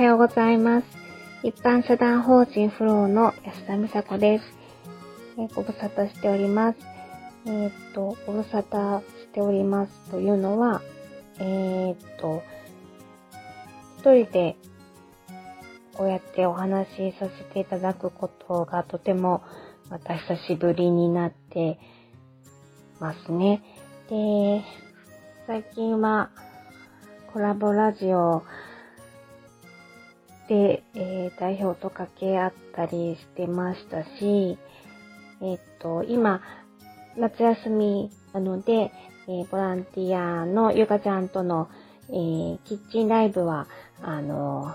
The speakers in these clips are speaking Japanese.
はようございます。一般社団法人フローの安田美佐子です。えーご無沙汰しております。えーっと、ご無沙汰しておりますというのは、えーっと、一人でこうやってお話しさせていただくことがとてもまた久しぶりになってますね。で、最近はコラボラジオで、えー代表と掛け合ったりしてましたし、えっ、と、今、夏休みなので、えーボランティアのゆかちゃんとの、えーキッチンライブは、あの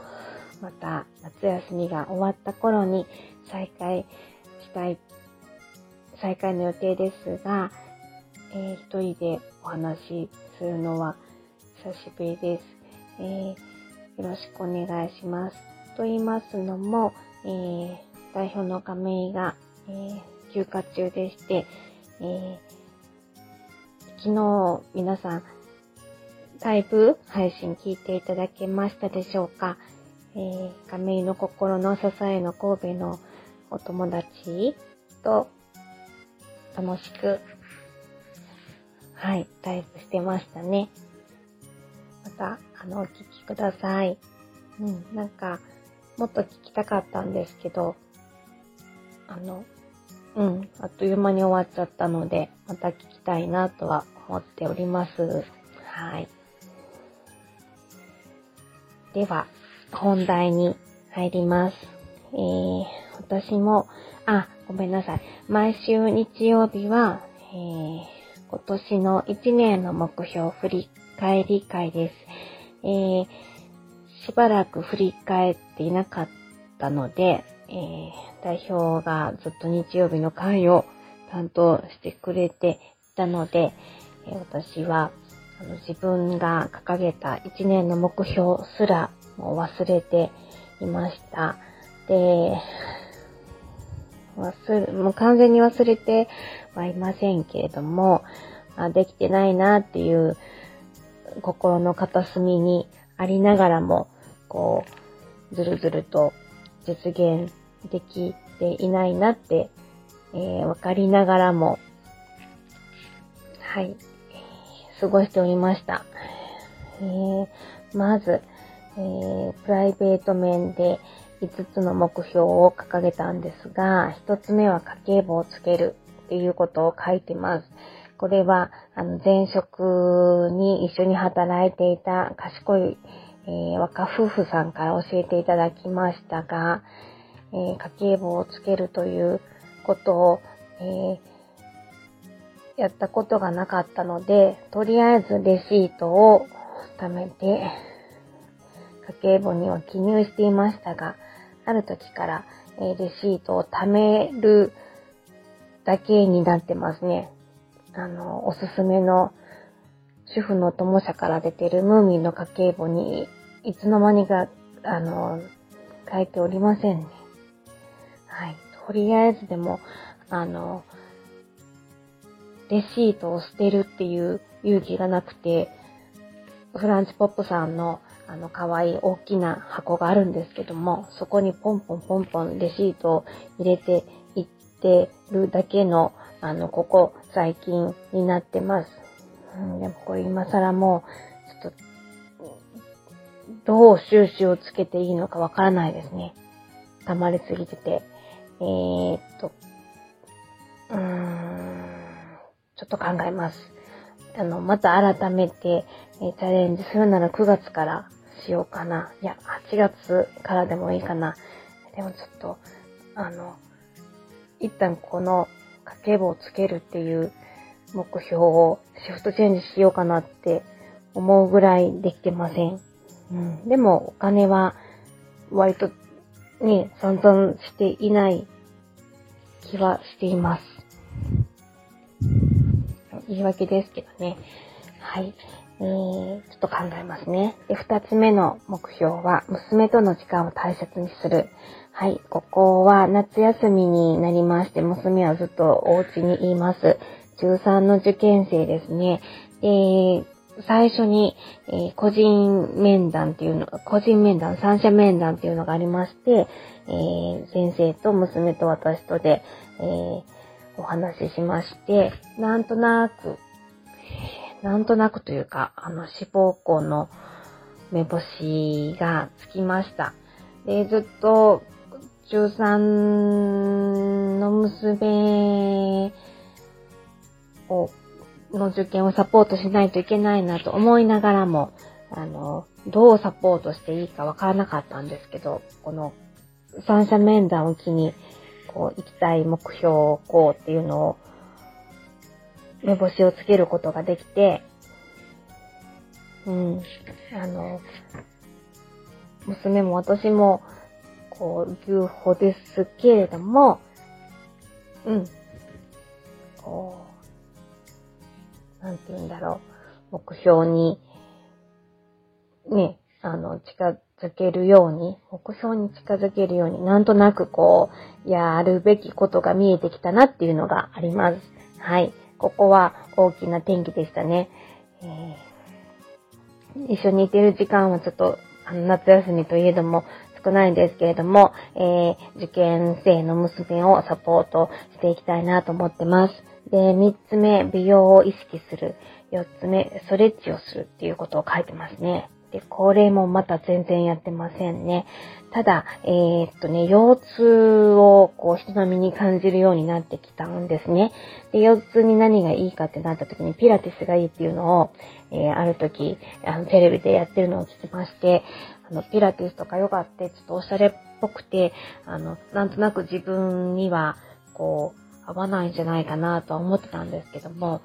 また夏休みが終わった頃に再開したい、再開の予定ですが、えー一人でお話しするのは久しぶりです。えーよろしくお願いします。と言いますのも、えー代表の亀井が、えー休暇中でして、えー昨日皆さん、ライブ配信聞いていただけましたでしょうか、えー亀井の心の支えの神戸のお友達と楽しく、はい、ライブしてましたね。また、あの、お聞きください。うん、なんか、もっと聞きたかったんですけど、あの、うん、あっという間に終わっちゃったので、また聞きたいなとは思っております。はい。では、本題に入ります。えー、私も、あ、ごめんなさい。毎週日曜日は、えー、今年の1年の目標振り返り会です。えー、しばらく振り返っていなかったので、えー代表がずっと日曜日の会を担当してくれていたので、えー私はあの自分が掲げた1年の目標すらも忘れていました。で、忘れ、もう完全に忘れてはいませんけれども、あできてないなっていう心の片隅にありながらも、こう、ずるずると実現できていないなって、えーわかりながらも、はい、過ごしておりました。えーまず、えープライベート面で5つの目標を掲げたんですが、1つ目は家計簿をつけるっていうことを書いてます。これは、あの、前職に一緒に働いていた賢い、えー若夫婦さんから教えていただきましたが、えー家計簿をつけるということを、えーやったことがなかったので、とりあえずレシートを貯めて、家計簿には記入していましたが、ある時から、えーレシートを貯めるだけになってますね。あの、おすすめの主婦の友社から出てるムーミンの家計簿にいつの間にか、あの、書いておりませんね。はい。とりあえずでも、あの、レシートを捨てるっていう勇気がなくて、フランチポップさんのあの可愛い大きな箱があるんですけども、そこにポンポンポンポンレシートを入れていってるだけの、あの、ここ最近になってます。うん、でもこれ今更もう、ちょっと、どう収集をつけていいのかわからないですね。溜まりすぎてて。えー、っと、うーん、ちょっと考えます。あの、また改めて、えチャレンジするなら9月からしようかな。いや、8月からでもいいかな。でもちょっと、あの、一旦この家計簿をつけるっていう目標をシフトチェンジしようかなって思うぐらいできてません。うん、でもお金は割とね、散々していない気はしています。言い訳ですけどね。はい。え、ちょっと考えますね。で、二つ目の目標は、娘との時間を大切にする。はい。ここは夏休みになりまして、娘はずっとお家にいます。中3の受験生ですね。で、最初に、えー、個人面談っていうの、個人面談、三者面談っていうのがありまして、えー、先生と娘と私とで、えー、お話ししまして、なんとなく、なんとなくというか、あの、志望校の目星がつきました。で、ずっと、中3の娘をの受験をサポートしないといけないなと思いながらも、あの、どうサポートしていいかわからなかったんですけど、この三者面談を機に、こう、行きたい目標をこうっていうのを、目星をつけることができて、うん、あの、娘も私も、こう、牛歩ですけれども、うん、こう、なんて言うんだろう、目標に、ね、あの、近づけるように、目標に近づけるように、なんとなくこう、やるべきことが見えてきたなっていうのがあります。はい。ここは大きな転機でしたね。えー、一緒にいてる時間はちょっと、あの、夏休みといえども、少ないんですけれども、えー、受験生の娘をサポートしていきたいなと思ってます。で、三つ目、美容を意識する。四つ目、ストレッチをするっていうことを書いてますね。で、これもまた全然やってませんね。ただ、えー、っとね、腰痛をこう人並みに感じるようになってきたんですね。で、腰痛に何がいいかってなった時にピラティスがいいっていうのを、えー、ある時、あの、テレビでやってるのを聞きまして、あの、ピラティスとかヨガってちょっとおしゃれっぽくて、あの、なんとなく自分には、こう、合わないんじゃないかなとは思ってたんですけども、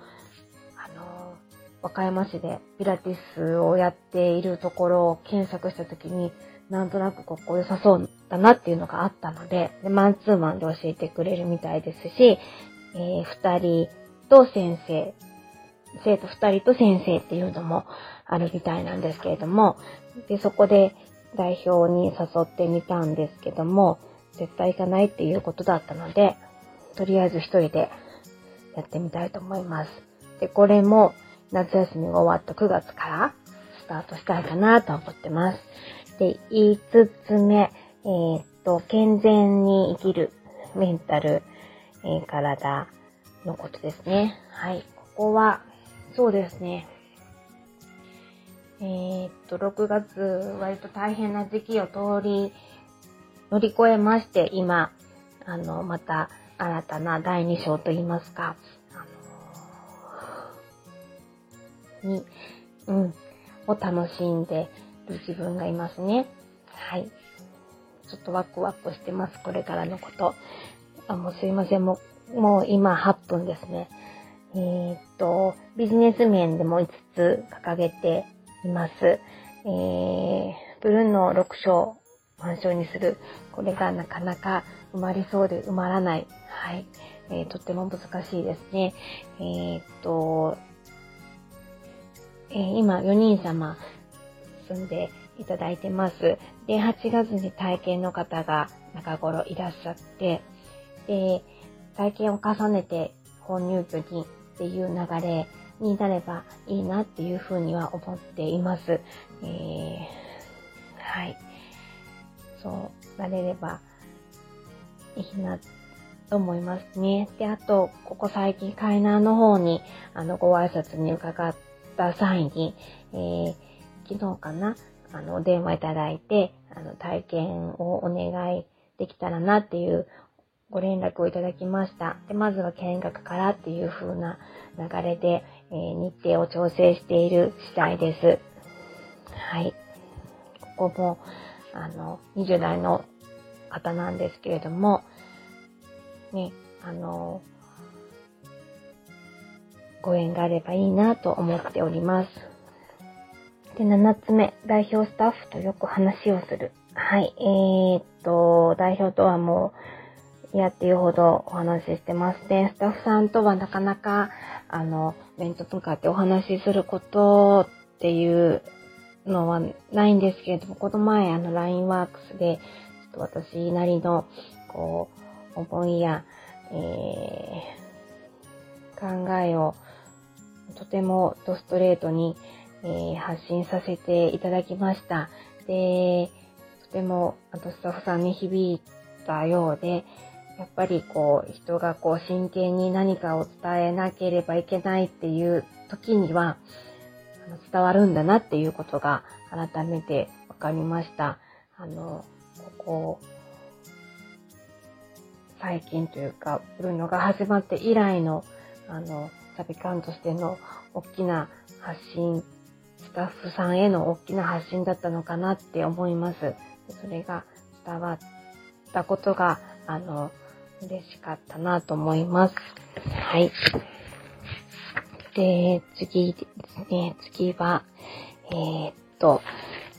和歌山市でピラティスをやっているところを検索した時に、なんとなくここ良さそうだなっていうのがあったので、でマンツーマンで教えてくれるみたいですし、えー、二人と先生、生徒二人と先生っていうのもあるみたいなんですけれども、で、そこで代表に誘ってみたんですけども、絶対行かないっていうことだったので、とりあえず一人でやってみたいと思います。で、これも夏休みが終わった9月からスタートしたいかなと思ってます。で、5つ目、えー、っと、健全に生きるメンタル、えー、体のことですね。はい。ここは、そうですね。えー、っと、6月、割と大変な時期を通り、乗り越えまして、今、あの、また、新たな第2章といいますか、に、うん、を楽しんでる自分がいますね。はい。ちょっとワクワクしてます、これからのこと。あ、もうすいません、もう、もう今8分ですね。えー、っと、ビジネス面でも5つ掲げています。えー、ブルーの6章、満章にする。これがなかなか埋まりそうで埋まらない。はい。えー、とっても難しいですね。えー、っと、えー、今4人様住んでいただいてます。で、8月に体験の方が中頃いらっしゃって、で、体験を重ねて本入居にっていう流れになればいいなっていうふうには思っています。えー、はい。そう、なれればいいなと思いますね。で、あと、ここ最近海南の方に、あの、ご挨拶に伺った際に、えー、昨日かな、あの、お電話いただいて、あの、体験をお願いできたらなっていうご連絡をいただきました。で、まずは見学からっていう風な流れで、えー、日程を調整している次第です。はい。ここも、あの、20代の方なんですけれども、ね、あの、ご縁があればいいなと思っております。で、7つ目、代表スタッフとよく話をする。はい、えー、っと、代表とはもう、やっていうほどお話ししてますね。スタッフさんとはなかなか、あの、面と向かってお話しすることっていうのはないんですけれども、この前、あの、LINE ワークスで、ちょっと私なりの、こう、思いや、えー、考えをとてもドストレートに、えー、発信させていただきました。で、とても、あとスタッフさんに響いたようで、やっぱりこう、人がこう、真剣に何かを伝えなければいけないっていう時には、伝わるんだなっていうことが改めて分かりました。あの、ここ、最近というか、ブルーノが始まって以来の、あの、サビカンとしての大きな発信、スタッフさんへの大きな発信だったのかなって思います。それが伝わったことが、あの、嬉しかったなと思います。はい。で、次ですね、次は、えー、っと、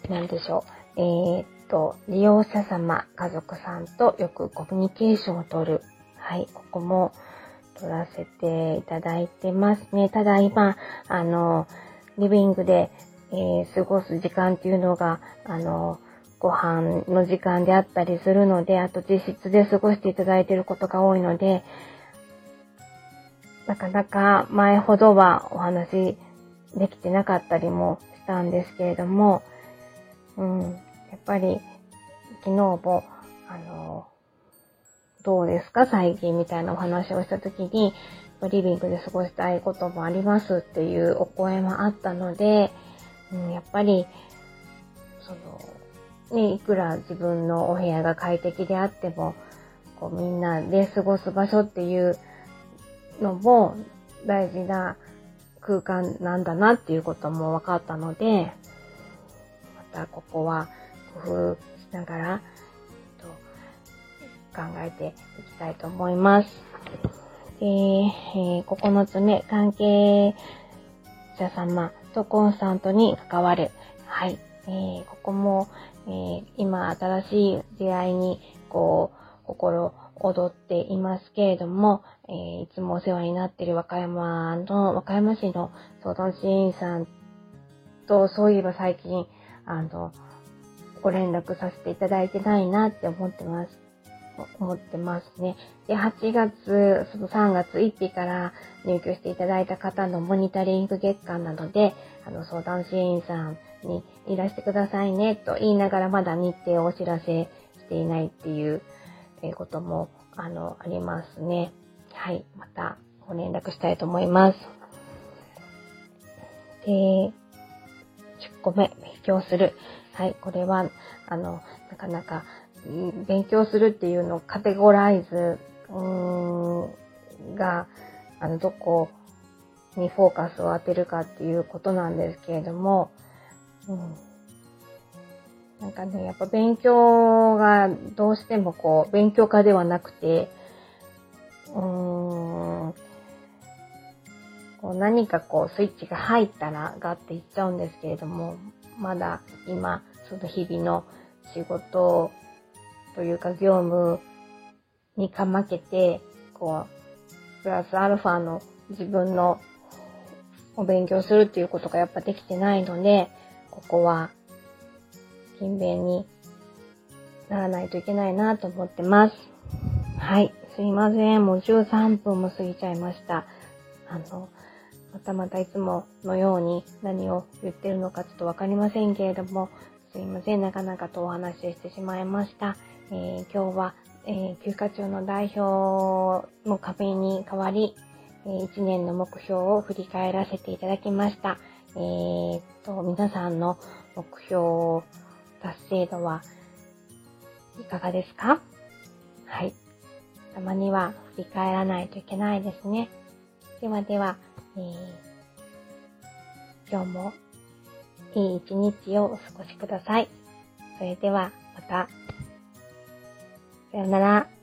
なんでしょう。えー、っと、利用者様、家族さんとよくコミュニケーションをとる。はい、ここも取らせていただいてますね。ただ今、あの、リビングで、えー、過ごす時間っていうのが、あの、ご飯の時間であったりするので、あと自室で過ごしていただいていることが多いので、なかなか前ほどはお話できてなかったりもしたんですけれども、うん、やっぱり昨日も、あの、どうですか？最近みたいなお話をした時に、リビングで過ごしたいこともありますっていうお声もあったので、うん、やっぱり、その、ね、いくら自分のお部屋が快適であっても、こうみんなで過ごす場所っていうのも大事な空間なんだなっていうことも分かったので、またここは工夫しながら、考えていきたいと思います。で、えー、9つ目、関係者様とコンスタントに関わる。はい。えー、ここも、えー、今新しい出会いに、こう、心踊っていますけれども、えー、いつもお世話になっている和歌山の、和歌山市の相談支援員さんと、そういえば最近、あの、ご連絡させていただいてないなって思ってます。思ってますね。で、8月、その3月1日から入居していただいた方のモニタリング月間なので、あの、相談支援員さんにいらしてくださいねと言いながらまだ日程をお知らせしていないっていうえことも、あの、ありますね。はい。またご連絡したいと思います。で、10個目、勉強する。はい。これは、あの、なかなか、勉強するっていうのをカテゴライズ、が、あの、どこにフォーカスを当てるかっていうことなんですけれども、うん、なんかね、やっぱ勉強がどうしてもこう、勉強家ではなくて、うーん、こう何かこうスイッチが入ったらガッていっちゃうんですけれども、まだ今、その日々の仕事というか業務にかまけて、こう、プラスアルファの自分のお勉強するっていうことがやっぱできてないので、ここは勤勉にならないといけないなと思ってます。はい。すいません。もう13分も過ぎちゃいました。あの、またまたいつものように何を言ってるのかちょっとわかりませんけれども、すいません。なかなかとお話ししてしまいました。えー、今日は、えー、休暇中の代表の壁に代わり、えー、1年の目標を振り返らせていただきました。えー、と、皆さんの目標達成度はいかがですか？はい。たまには振り返らないといけないですね。ではでは、えー、今日もいい一日をお過ごしください。それではまた。さよなら。